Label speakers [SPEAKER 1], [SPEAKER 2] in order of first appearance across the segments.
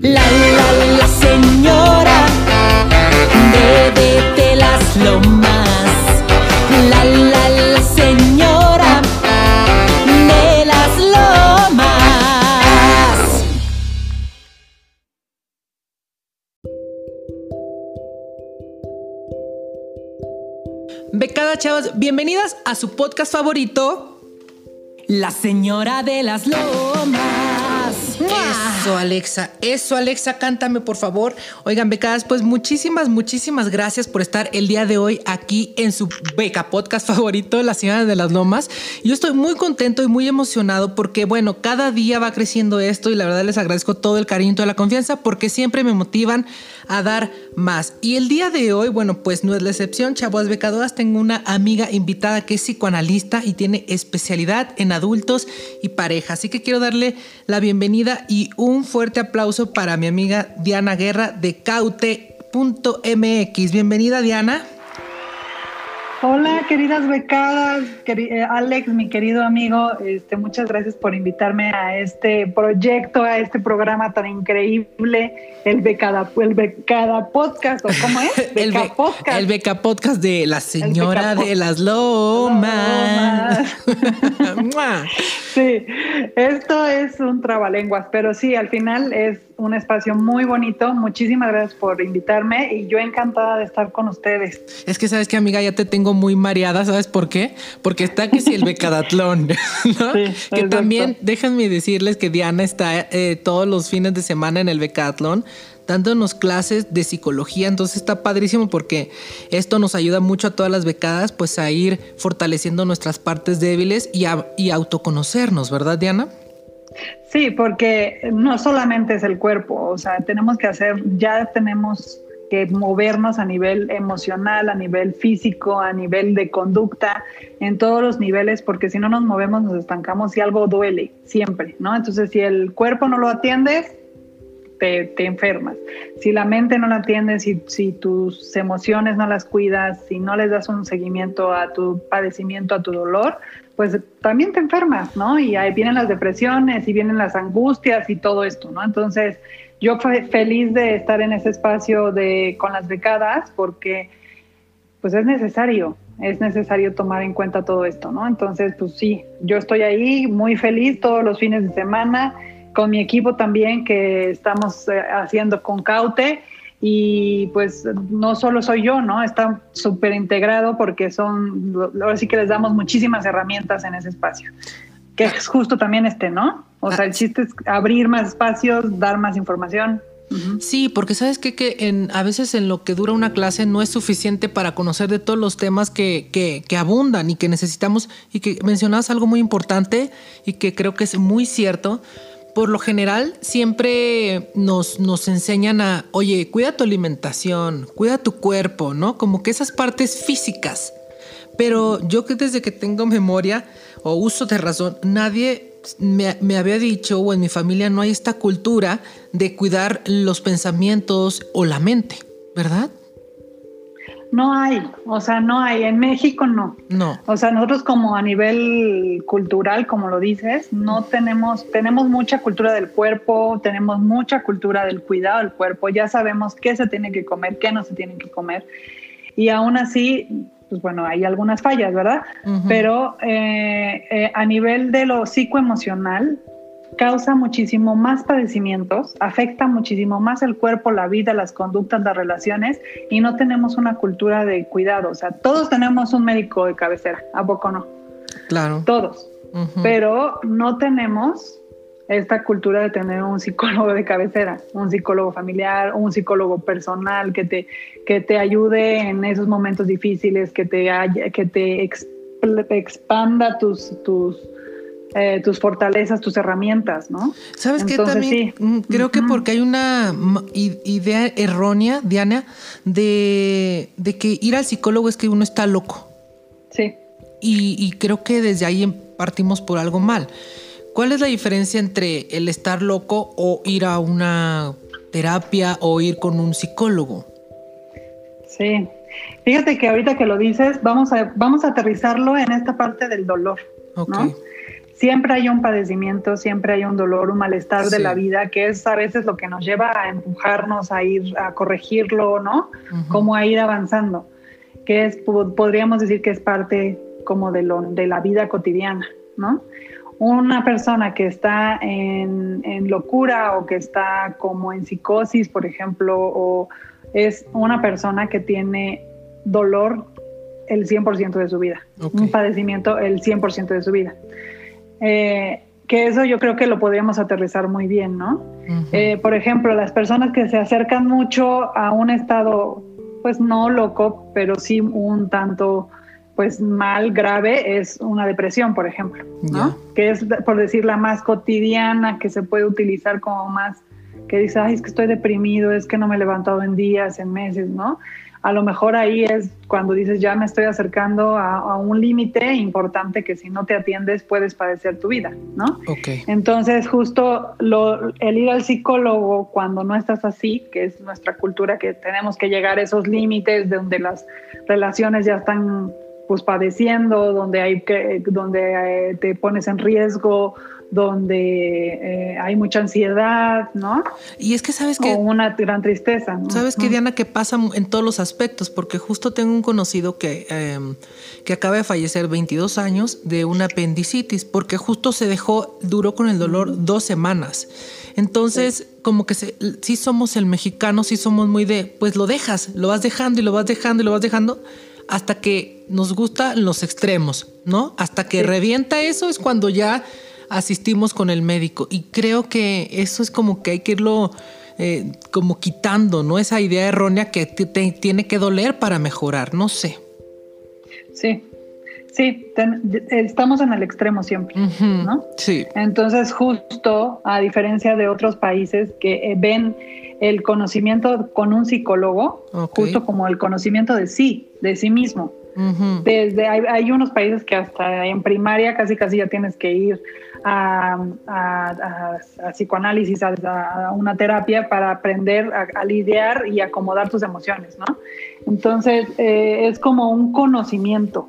[SPEAKER 1] La la la señora de, las lomas. La la la señora de las lomas.
[SPEAKER 2] Becada chavas, bienvenidas a su podcast favorito, La Señora de las Lomas. Eso, Alexa. Eso, Alexa, cántame, por favor. Oigan, becadas, pues muchísimas, muchísimas gracias por estar el día de hoy aquí en su beca podcast favorito, La Señora de las Lomas. Yo estoy muy contento y muy emocionado porque, bueno, cada día va creciendo esto y la verdad les agradezco todo el cariño y toda la confianza porque siempre me motivan a dar más. Y el día de hoy, bueno, pues no es la excepción, chavos becadoras. Tengo una amiga invitada que es psicoanalista y tiene especialidad en adultos y pareja. Así que quiero darle la bienvenida y un fuerte aplauso para mi amiga Diana Guerra de caute.mx. Bienvenida, Diana.
[SPEAKER 3] Hola, queridas becadas, eh, Alex, mi querido amigo, este, muchas gracias por invitarme a este proyecto, a este programa tan increíble, el Becada, el Becada Podcast, ¿o cómo es?
[SPEAKER 2] el,
[SPEAKER 3] podcast.
[SPEAKER 2] el Beca Podcast de la señora de las lomas.
[SPEAKER 3] sí, esto es un trabalenguas, pero sí, al final es un espacio muy bonito. Muchísimas gracias por invitarme y yo encantada de estar con ustedes.
[SPEAKER 2] Es que sabes que amiga, ya te tengo muy mareada, ¿sabes por qué? Porque está que si el becadatlón, ¿no? que también déjenme decirles que Diana está eh, todos los fines de semana en el becatlón dándonos clases de psicología, entonces está padrísimo porque esto nos ayuda mucho a todas las becadas pues a ir fortaleciendo nuestras partes débiles y, a, y autoconocernos, ¿verdad Diana?
[SPEAKER 3] Sí, porque no solamente es el cuerpo, o sea, tenemos que hacer, ya tenemos que movernos a nivel emocional, a nivel físico, a nivel de conducta, en todos los niveles, porque si no nos movemos nos estancamos y algo duele siempre, ¿no? Entonces, si el cuerpo no lo atiendes, te, enfermas. Si la mente no la atiendes, si, si tus emociones no las cuidas, si no les das un seguimiento a tu padecimiento, a tu dolor, pues también te enfermas, ¿no? Y ahí vienen las depresiones y vienen las angustias y todo esto, ¿no? Entonces, yo fui feliz de estar en ese espacio de con las becadas porque pues es necesario, es necesario tomar en cuenta todo esto, ¿no? Entonces, pues sí, yo estoy ahí muy feliz todos los fines de semana con mi equipo también que estamos eh, haciendo con Caute y pues no solo soy yo, ¿no? Está súper integrado porque son, ahora sí que les damos muchísimas herramientas en ese espacio, que es justo también este, ¿no? O sea, el chiste es abrir más espacios, dar más información.
[SPEAKER 2] Sí, porque sabes qué? que en, a veces en lo que dura una clase no es suficiente para conocer de todos los temas que, que, que abundan y que necesitamos y que mencionabas algo muy importante y que creo que es muy cierto por lo general siempre nos, nos enseñan a, oye, cuida tu alimentación, cuida tu cuerpo, ¿no? Como que esas partes físicas. Pero yo que desde que tengo memoria o uso de razón, nadie me, me, había dicho o en mi familia no hay esta cultura de cuidar los pensamientos o la mente, ¿verdad?
[SPEAKER 3] No hay, o sea, no hay. En México no.
[SPEAKER 2] No.
[SPEAKER 3] O sea, nosotros como a nivel cultural, como lo dices, no tenemos, tenemos mucha cultura del cuerpo, tenemos mucha cultura del cuidado del cuerpo, ya sabemos qué se tiene que comer, qué no se tiene que comer. Y aún así, pues bueno, hay algunas fallas, ¿verdad? Pero eh, eh, a nivel de lo psicoemocional, causa muchísimo más padecimientos, afecta muchísimo más el cuerpo, la vida, las conductas, las relaciones y no tenemos una cultura de cuidado. O sea, todos tenemos un médico de cabecera, ¿a poco no?
[SPEAKER 2] Claro.
[SPEAKER 3] Todos. Pero no tenemos esta cultura de tener un psicólogo de cabecera, un psicólogo familiar, un psicólogo personal que te, que te ayude en esos momentos difíciles, que te, que te expanda tus, tus, eh, tus fortalezas, tus herramientas, ¿no?
[SPEAKER 2] ¿Sabes qué también? Mm, creo que porque hay una idea errónea, Diana, de, que ir al psicólogo es que uno está loco.
[SPEAKER 3] Sí.
[SPEAKER 2] Y, creo que desde ahí partimos por algo mal. ¿Cuál es la diferencia entre el estar loco o ir a una terapia o ir con un psicólogo?
[SPEAKER 3] Sí. Fíjate que ahorita que lo dices, vamos a, vamos a aterrizarlo en esta parte del dolor. ¿no? Siempre hay un padecimiento, siempre hay un dolor, un malestar de la vida, que es a veces lo que nos lleva a empujarnos a ir a corregirlo, ¿no? Como a ir avanzando, que es, po- podríamos decir que es parte como de, lo, de la vida cotidiana, ¿no? Una persona que está en, en locura o que está como en psicosis, por ejemplo, o es una persona que tiene dolor el 100% de su vida, un padecimiento el 100% de su vida. Eh, que eso yo creo que lo podríamos aterrizar muy bien, ¿no? Eh, por ejemplo, las personas que se acercan mucho a un estado, pues no loco, pero sí un tanto, pues mal, grave, es una depresión, por ejemplo, ¿no? Que es, por decir, la más cotidiana, que se puede utilizar como más, que dice, ay, es que estoy deprimido, es que no me he levantado en días, en meses, ¿no? A lo mejor ahí es cuando dices, ya me estoy acercando a, a un límite importante que si no te atiendes puedes padecer tu vida, ¿no?
[SPEAKER 2] Ok.
[SPEAKER 3] Entonces, justo lo- el ir al psicólogo cuando no estás así, que es nuestra cultura, que tenemos que llegar a esos límites de donde las relaciones ya están pues padeciendo, donde hay que, donde eh, te pones en riesgo, donde eh, hay mucha ansiedad, ¿no?
[SPEAKER 2] Y es que sabes que
[SPEAKER 3] o una gran tristeza. ¿no?
[SPEAKER 2] ¿Sabes
[SPEAKER 3] Ujú.
[SPEAKER 2] Diana? Que pasa en todos los aspectos, porque justo tengo un conocido que, eh, que acaba de fallecer 22 años de una apendicitis, porque justo se dejó, duró con el dolor dos semanas. Entonces, como que se, sí somos el mexicano, sí somos muy de, pues lo dejas, lo vas dejando y lo vas dejando y lo vas dejando, hasta que nos gustan los extremos, ¿no? Hasta que revienta eso es cuando ya asistimos con el médico. Y creo que eso es como que hay que irlo eh, como quitando, ¿no? Esa idea errónea que te, te tiene que doler para mejorar, no sé.
[SPEAKER 3] Sí, sí, ten- estamos en el extremo siempre, ¿no?
[SPEAKER 2] Sí.
[SPEAKER 3] Entonces, justo a diferencia de otros países que eh, ven el conocimiento con un psicólogo, justo como el conocimiento de sí, de sí mismo. Desde hay, hay unos países que hasta en primaria casi casi ya tienes que ir a, a- a- a psicoanálisis, a, una terapia para aprender a, lidiar y acomodar tus emociones, ¿no? Entonces eh, es como un conocimiento,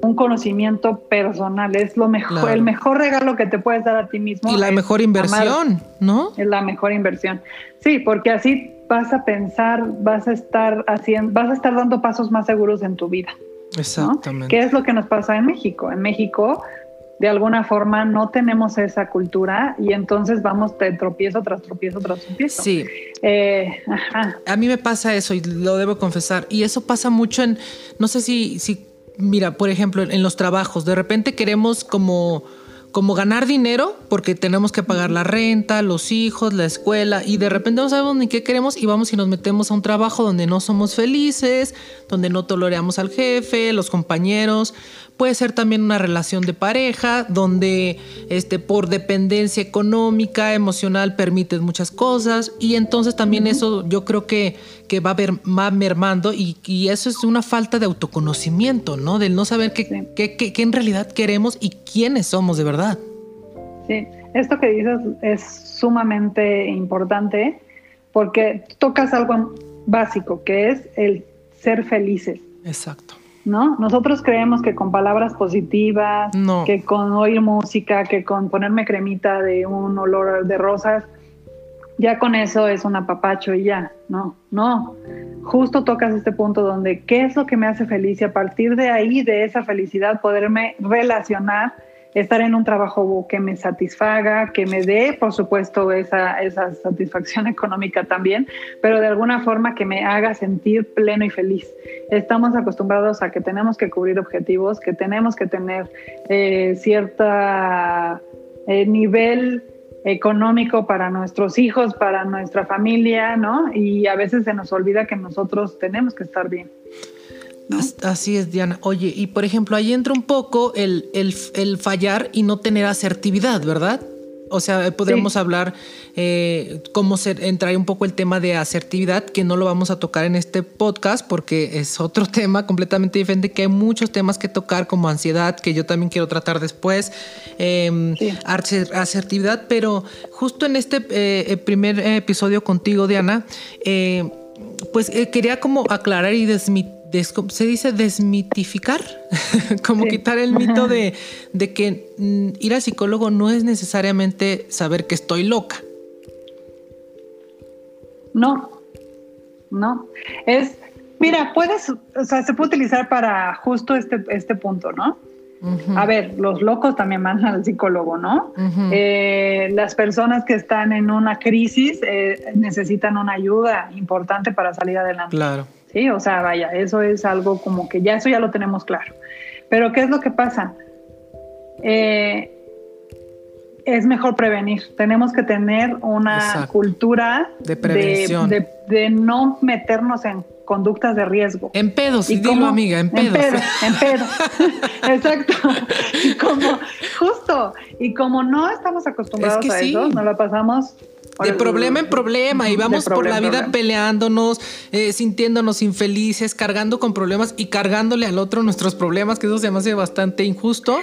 [SPEAKER 3] un conocimiento personal, es lo mejor,
[SPEAKER 2] Claro.
[SPEAKER 3] el mejor regalo que te puedes dar a ti mismo.
[SPEAKER 2] Y la mejor
[SPEAKER 3] amar.
[SPEAKER 2] inversión, ¿no?
[SPEAKER 3] Es la mejor inversión. Sí, porque así vas a pensar, vas a estar haciendo, vas a estar dando pasos más seguros en tu vida. ¿no?
[SPEAKER 2] Exactamente.
[SPEAKER 3] ¿Qué es lo que nos pasa en México? En México, de alguna forma, no tenemos esa cultura y entonces vamos de tropiezo tras tropiezo tras tropiezo.
[SPEAKER 2] Sí.
[SPEAKER 3] Eh, ajá.
[SPEAKER 2] A mí me pasa eso y lo debo confesar. Y eso pasa mucho en, no sé si, si mira, por ejemplo, en los trabajos, de repente queremos como, como ganar dinero porque tenemos que pagar la renta, los hijos, la escuela y de repente no sabemos ni qué queremos y vamos y nos metemos a un trabajo donde no somos felices, donde no toleramos al jefe, los compañeros. Puede ser también una relación de pareja donde este, por dependencia económica, emocional, permites muchas cosas y entonces también eso yo creo que, que va, a ver, va mermando y, y eso es una falta de autoconocimiento, ¿no? Del no saber qué,
[SPEAKER 3] Sí.
[SPEAKER 2] qué- qué- qué en realidad queremos y quiénes somos de verdad.
[SPEAKER 3] Sí, esto que dices es sumamente importante porque tocas algo básico, que es el ser felices.
[SPEAKER 2] Exacto.
[SPEAKER 3] ¿No? Nosotros creemos que con palabras positivas,
[SPEAKER 2] No.
[SPEAKER 3] que con oír música, que con ponerme cremita de un olor de rosas, ya con eso es un apapacho y ya, no, no. Justo tocas este punto donde qué es lo que me hace feliz y a partir de ahí, de esa felicidad, poderme relacionar, estar en un trabajo que me satisfaga, que me dé, por supuesto, esa, esa satisfacción económica también, pero de alguna forma que me haga sentir pleno y feliz. Estamos acostumbrados a que tenemos que cubrir objetivos, que tenemos que tener eh, cierta eh, nivel económico para nuestros hijos, para nuestra familia, ¿no? Y a veces se nos olvida que nosotros tenemos que estar bien.
[SPEAKER 2] As- Así es, Diana. Oye, y por ejemplo, ahí entra un poco el, el- el fallar y no tener asertividad, ¿verdad? O sea, podríamos
[SPEAKER 3] Sí.
[SPEAKER 2] hablar eh, cómo ser, entrar un poco el tema de asertividad, que no lo vamos a tocar en este podcast porque es otro tema completamente diferente, que hay muchos temas que tocar como ansiedad, que yo también quiero tratar después, eh,
[SPEAKER 3] Sí.
[SPEAKER 2] asertividad, pero justo en este eh, primer episodio contigo, Diana, eh, pues quería como aclarar y se dice desmitificar, como quitar el mito de, de que mm, ir al psicólogo no es necesariamente saber que estoy loca.
[SPEAKER 3] No, no. Es, mira, puedes, o sea, se puede utilizar para justo este, este punto, ¿no? A ver, los locos también van al psicólogo, ¿no? Eh, las personas que están en una crisis eh, necesitan una ayuda importante para salir adelante.
[SPEAKER 2] Claro.
[SPEAKER 3] Sí, o sea, vaya, eso es algo como que ya eso ya lo tenemos claro. Pero ¿qué es lo que pasa? Eh, es mejor prevenir. Tenemos que tener una cultura
[SPEAKER 2] de prevención.
[SPEAKER 3] De, no meternos en conductas de riesgo.
[SPEAKER 2] En pedos, y dilo amiga, en pedos.
[SPEAKER 3] En pedos, Exacto. Y como, justo, y como no estamos acostumbrados a eso, no lo pasamos
[SPEAKER 2] de problema en problema y vamos por la vida peleándonos, eh, sintiéndonos infelices, cargando con problemas y cargándole al otro nuestros problemas, que eso se me hace bastante injusto.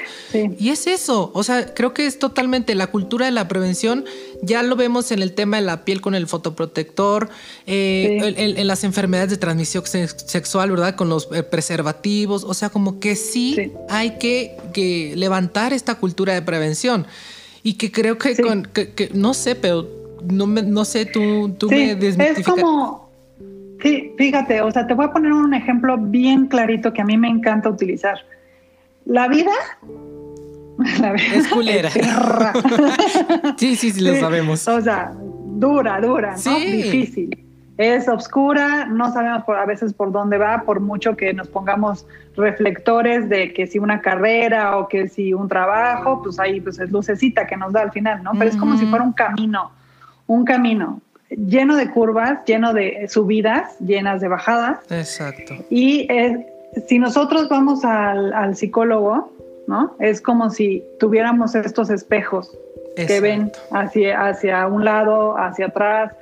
[SPEAKER 2] Y es eso, o sea, creo que es totalmente la cultura de la prevención, ya lo vemos en el tema de la piel con el fotoprotector, eh, en, las enfermedades de transmisión sexual, ¿verdad? Con los eh, preservativos, o sea, como que sí, hay que, levantar esta cultura de prevención. Y que creo que, con, que no sé, pero no, no sé, tú, tú me
[SPEAKER 3] Es como, sí, fíjate, o sea, te voy a poner un ejemplo bien clarito que a mí me encanta utilizar. La vida
[SPEAKER 2] la es culera. sí, sí, sí, lo sabemos.
[SPEAKER 3] O sea, dura, dura, ¿no? Difícil. Es oscura, no sabemos por, a veces por dónde va, por mucho que nos pongamos reflectores de que si una carrera o que si un trabajo, pues ahí pues es lucecita que nos da al final, ¿no? Pero es como si fuera un camino un camino lleno de curvas, lleno de subidas, llenas de bajadas.
[SPEAKER 2] Exacto.
[SPEAKER 3] Y si nosotros vamos al, psicólogo, ¿no? Es como si tuviéramos estos espejos que ven hacia, hacia un lado, hacia atrás,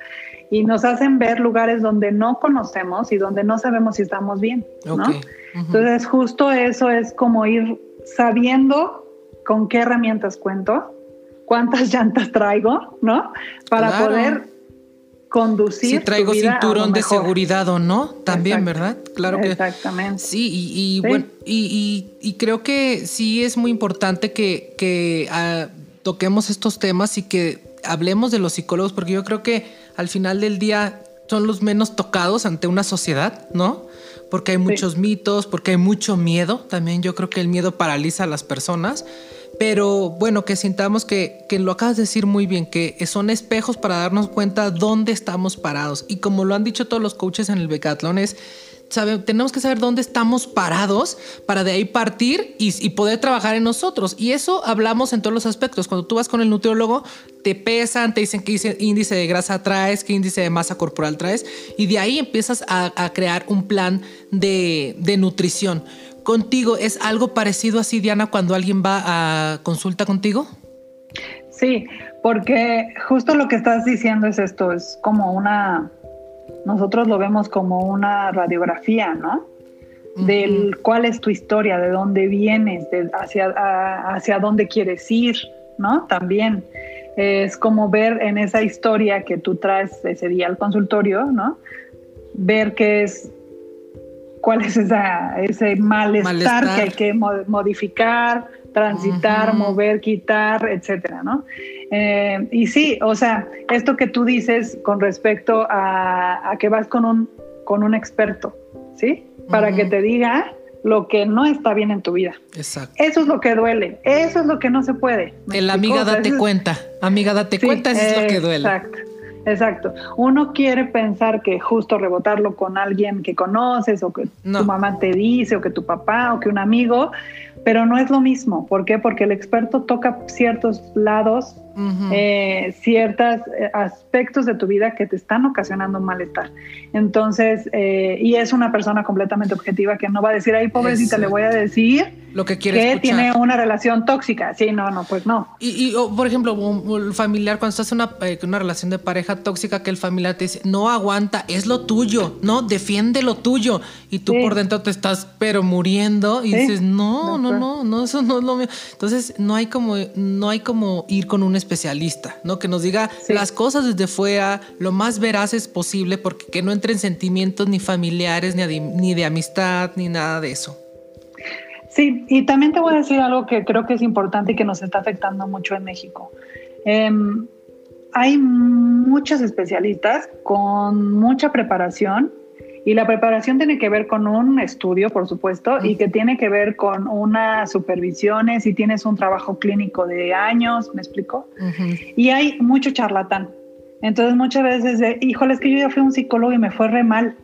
[SPEAKER 3] y nos hacen ver lugares donde no conocemos y donde no sabemos si estamos bien, ¿no? Entonces, justo eso es como ir sabiendo con qué herramientas cuento cuántas llantas traigo, ¿no? Para poder conducir.
[SPEAKER 2] Si traigo cinturón de seguridad o no, también, ¿verdad?
[SPEAKER 3] Claro que. Exactamente.
[SPEAKER 2] Sí, y, bueno, y, creo que sí es muy importante que, ah, toquemos estos temas y que hablemos de los psicólogos, porque yo creo que al final del día son los menos tocados ante una sociedad, ¿no? Porque hay muchos mitos, porque hay mucho miedo. También yo creo que el miedo paraliza a las personas. Pero bueno, que sintamos que, que, lo acabas de decir muy bien, que son espejos para darnos cuenta dónde estamos parados. Y como lo han dicho todos los coaches en el Becatlón, es, sabe, tenemos que saber dónde estamos parados para de ahí partir y, poder trabajar en nosotros. Y eso hablamos en todos los aspectos. Cuando tú vas con el nutriólogo, te pesan, te dicen qué índice de grasa traes, qué índice de masa corporal traes, y de ahí empiezas a, a crear un plan de, de nutrición contigo. ¿Es algo parecido así, Diana, cuando alguien va a consulta contigo?
[SPEAKER 3] Sí, porque justo lo que estás diciendo es esto, es como una, nosotros lo vemos como una radiografía, ¿no? Del cuál es tu historia, de dónde vienes, de hacia, hacia dónde quieres ir, ¿no? También es como ver en esa historia que tú traes ese día al consultorio, ¿no? Ver qué es cuál es esa, ese malestar, que hay que modificar, transitar, mover, quitar, etcétera, ¿no? Eh, y sí, o sea, esto que tú dices con respecto a, que vas con un, con un experto, ¿sí? Para que te diga lo que no está bien en tu vida.
[SPEAKER 2] Exacto.
[SPEAKER 3] Eso es lo que duele, eso es lo que no se puede.
[SPEAKER 2] El amiga date cuenta, amiga date cuenta, eso es lo que duele.
[SPEAKER 3] Exacto. Exacto. Uno quiere pensar que justo rebotarlo con alguien que conoces o que tu mamá te dice o que tu papá o que un amigo, pero no es lo mismo. ¿Por qué? Porque el experto toca ciertos lados eh, ciertos eh, aspectos de tu vida que te están ocasionando un malestar. Entonces, eh, y es una persona completamente objetiva que no va a decir, ay, pobrecita, le voy a decir
[SPEAKER 2] lo que
[SPEAKER 3] quiere que tiene una relación tóxica. Sí, no, no, pues no.
[SPEAKER 2] Y, por ejemplo, un, familiar, cuando estás en una, una relación de pareja tóxica, que el familiar te dice, no aguanta, es lo tuyo, no, defiende lo tuyo. Y tú por dentro te estás, pero muriendo, y dices, no, no, no, no, eso no es lo mío. Entonces, no hay como, no hay como ir con un especialista, ¿no? Que nos diga las cosas desde fuera, lo más veraces posible, porque que no entren sentimientos ni familiares, ni ni de amistad, ni nada de eso.
[SPEAKER 3] Sí, y también te voy a decir algo que creo que es importante y que nos está afectando mucho en México. Em, hay muchos especialistas con mucha preparación y la preparación tiene que ver con un estudio, por supuesto, y que tiene que ver con una supervisión, si tienes un trabajo clínico de años, ¿me explico? Y hay mucho charlatán. Entonces muchas veces, de, híjole, es que yo ya fui a un psicólogo y me fue re mal.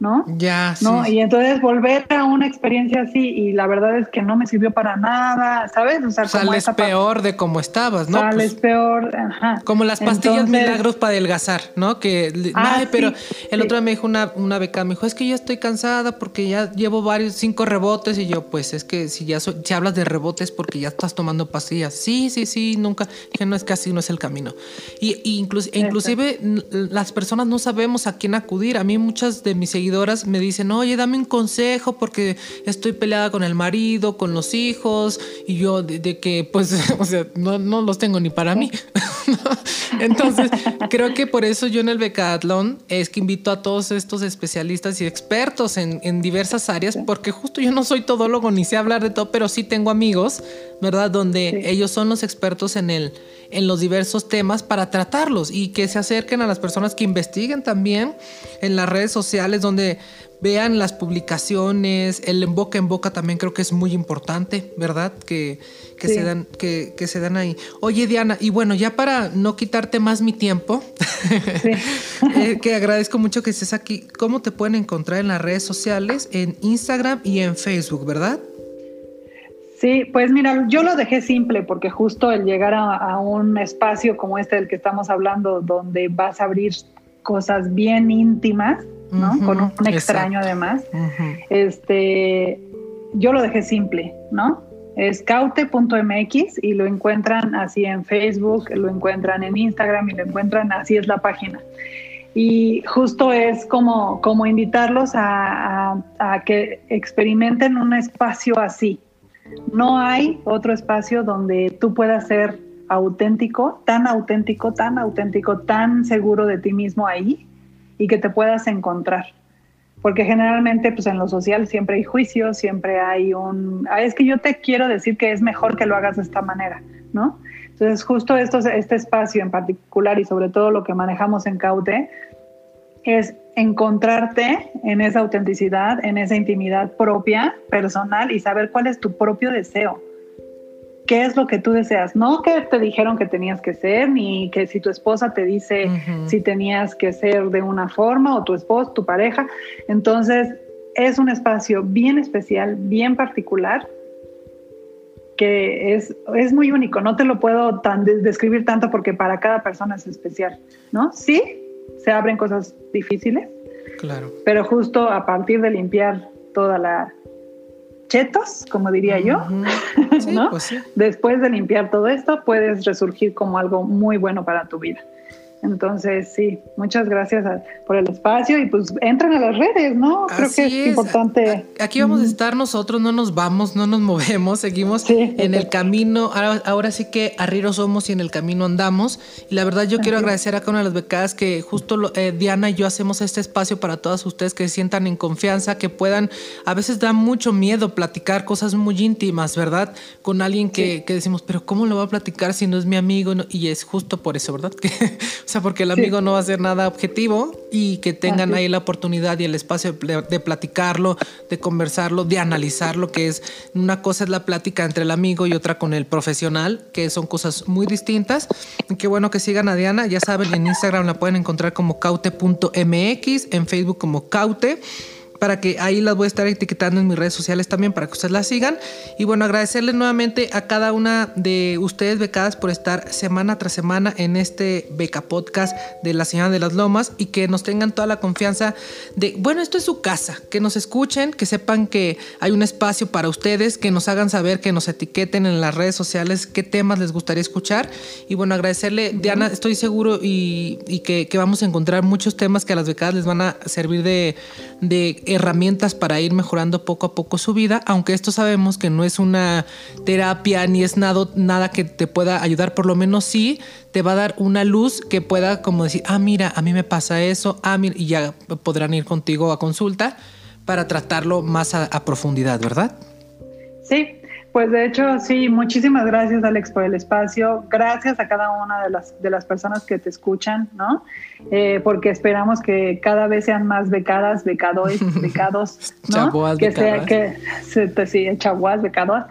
[SPEAKER 3] ¿No?
[SPEAKER 2] Ya,
[SPEAKER 3] ¿no? Y entonces volver a una experiencia así y la verdad es que no me sirvió para nada, ¿sabes?
[SPEAKER 2] O sea, sales peor de como estabas, ¿no?
[SPEAKER 3] Sales pues peor, ajá.
[SPEAKER 2] Como las pastillas milagros para adelgazar, ¿no? Que, ah, ay, pero el otro día me dijo una, una beca, me dijo, es que ya estoy cansada porque ya llevo varios, cinco rebotes y yo, pues es que si ya si hablas de rebotes porque ya estás tomando pastillas. Sí, sí, sí, nunca, que no es que así no es el camino. Y, y inclusive las personas no sabemos a quién acudir. A mí muchas de mis seguidores me dicen, oye, dame un consejo porque estoy peleada con el marido, con los hijos, y yo de, que, pues, o sea, no, no, los tengo ni para mí. Entonces, creo que por eso yo en el Becatlón es que invito a todos estos especialistas y expertos en, en diversas áreas, porque justo yo no soy todólogo ni sé hablar de todo, pero sí tengo amigos, ¿verdad? Donde ellos son los expertos en el en los diversos temas para tratarlos y que se acerquen a las personas que investiguen también en las redes sociales donde vean las publicaciones, el en boca en boca también creo que es muy importante, ¿verdad? Que, se, dan, que, se dan ahí. Oye, Diana, y bueno, ya para no quitarte más mi tiempo, eh, que agradezco mucho que estés aquí, ¿cómo te pueden encontrar en las redes sociales, en Instagram y en Facebook, verdad?
[SPEAKER 3] Sí, pues mira, yo lo dejé simple porque justo el llegar a, un espacio como este del que estamos hablando, donde vas a abrir cosas bien íntimas, ¿no? Con un, extraño además, este, yo lo dejé simple, ¿no? Es caute.mx y lo encuentran así en Facebook, lo encuentran en Instagram y lo encuentran así es la página. Y justo es como, como invitarlos a que experimenten un espacio así, no hay otro espacio donde tú puedas ser auténtico, tan auténtico, tan auténtico, tan seguro de ti mismo ahí y que te puedas encontrar. Porque generalmente pues en lo social siempre hay juicio, siempre hay un, ah, es que yo te quiero decir que es mejor que lo hagas de esta manera, ¿no? Entonces justo esto, este espacio en particular y sobre todo lo que manejamos en Caute es encontrarte en esa autenticidad, en esa intimidad propia, personal y saber cuál es tu propio deseo. ¿Qué es lo que tú deseas? No que te dijeron que tenías que ser, ni que si tu esposa te dice si tenías que ser de una forma o tu esposo, tu pareja. Entonces, es un espacio bien especial, bien particular, que es, es muy único. No te lo puedo tan describir tanto porque para cada persona es especial, ¿no? Sí, se abren cosas difíciles.
[SPEAKER 2] Claro.
[SPEAKER 3] Pero justo a partir de limpiar toda la chetos, como diría yo, pues Después de limpiar todo esto, puedes resurgir como algo muy bueno para tu vida. Entonces, sí, muchas gracias por el espacio y pues entren a las redes, ¿no? Creo que es, importante.
[SPEAKER 2] Aquí vamos a estar nosotros, no nos vamos, no nos movemos, seguimos en el camino. Ahora, sí que arrieros somos y en el camino andamos. Y la verdad, yo quiero agradecer a cada una de las becadas que justo eh, Diana y yo hacemos este espacio para todas ustedes que se sientan en confianza, que puedan, a veces da mucho miedo platicar cosas muy íntimas, ¿verdad? Con alguien que, decimos, pero ¿cómo lo va a platicar si no es mi amigo? Y es justo por eso, ¿verdad? Que sea, porque el amigo no va a ser nada objetivo y que tengan ahí la oportunidad y el espacio de, platicarlo, de conversarlo, de analizarlo, que es una cosa es la plática entre el amigo y otra con el profesional, que son cosas muy distintas. Y qué bueno que sigan a Diana, ya saben, en Instagram la pueden encontrar como caute.mx, en Facebook como caute para que ahí las voy a estar etiquetando en mis redes sociales también para que ustedes las sigan. Y bueno, agradecerles nuevamente a cada una de ustedes becadas por estar semana tras semana en este beca podcast de la señora de las lomas y que nos tengan toda la confianza de, bueno, esto es su casa, que nos escuchen, que sepan que hay un espacio para ustedes, que nos hagan saber, que nos etiqueten en las redes sociales qué temas les gustaría escuchar. Y bueno, agradecerle, Diana, estoy seguro y, que, vamos a encontrar muchos temas que a las becadas les van a servir de, de herramientas para ir mejorando poco a poco su vida, aunque esto sabemos que no es una terapia ni es nada, nada que te pueda ayudar, por lo menos sí te va a dar una luz que pueda como decir, ah, mira, a mí me pasa eso, ah, mira, y ya podrán ir contigo a consulta para tratarlo más a, a profundidad, ¿verdad?
[SPEAKER 3] Sí, pues de hecho, sí, muchísimas gracias Alex por el espacio. Gracias a cada una de las, de las personas que te escuchan, ¿no? Eh, porque esperamos que cada vez sean más becadas, becados, becados, ¿no? que sea que sí, chaguas, becados,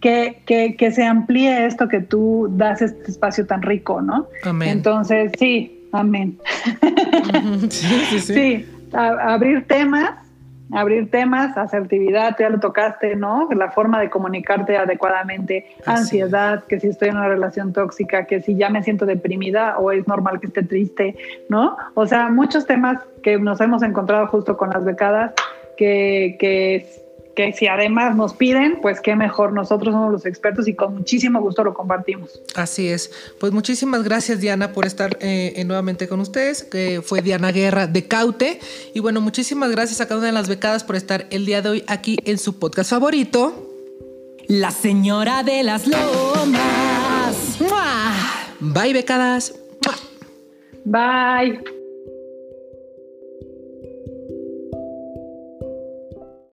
[SPEAKER 3] que, que, que se amplíe esto que tú das este espacio tan rico, ¿no? Amén. Entonces, sí, amén. sí, sí, sí. sí abrir temas abrir temas, asertividad, ya lo tocaste, ¿no? La forma de comunicarte adecuadamente, ansiedad, que si estoy en una relación tóxica, que si ya me siento deprimida o es normal que esté triste, ¿no? O sea, muchos temas que nos hemos encontrado justo con las becadas que, que que si además nos piden, pues qué mejor, nosotros somos los expertos y con muchísimo gusto lo compartimos.
[SPEAKER 2] Así es. Pues muchísimas gracias Diana por estar eh, nuevamente con ustedes, que fue Diana Guerra de Caute. Y bueno, muchísimas gracias a cada una de las becadas por estar el día de hoy aquí en su podcast favorito.
[SPEAKER 1] La señora de las lomas.
[SPEAKER 2] Bye becadas.
[SPEAKER 3] Bye.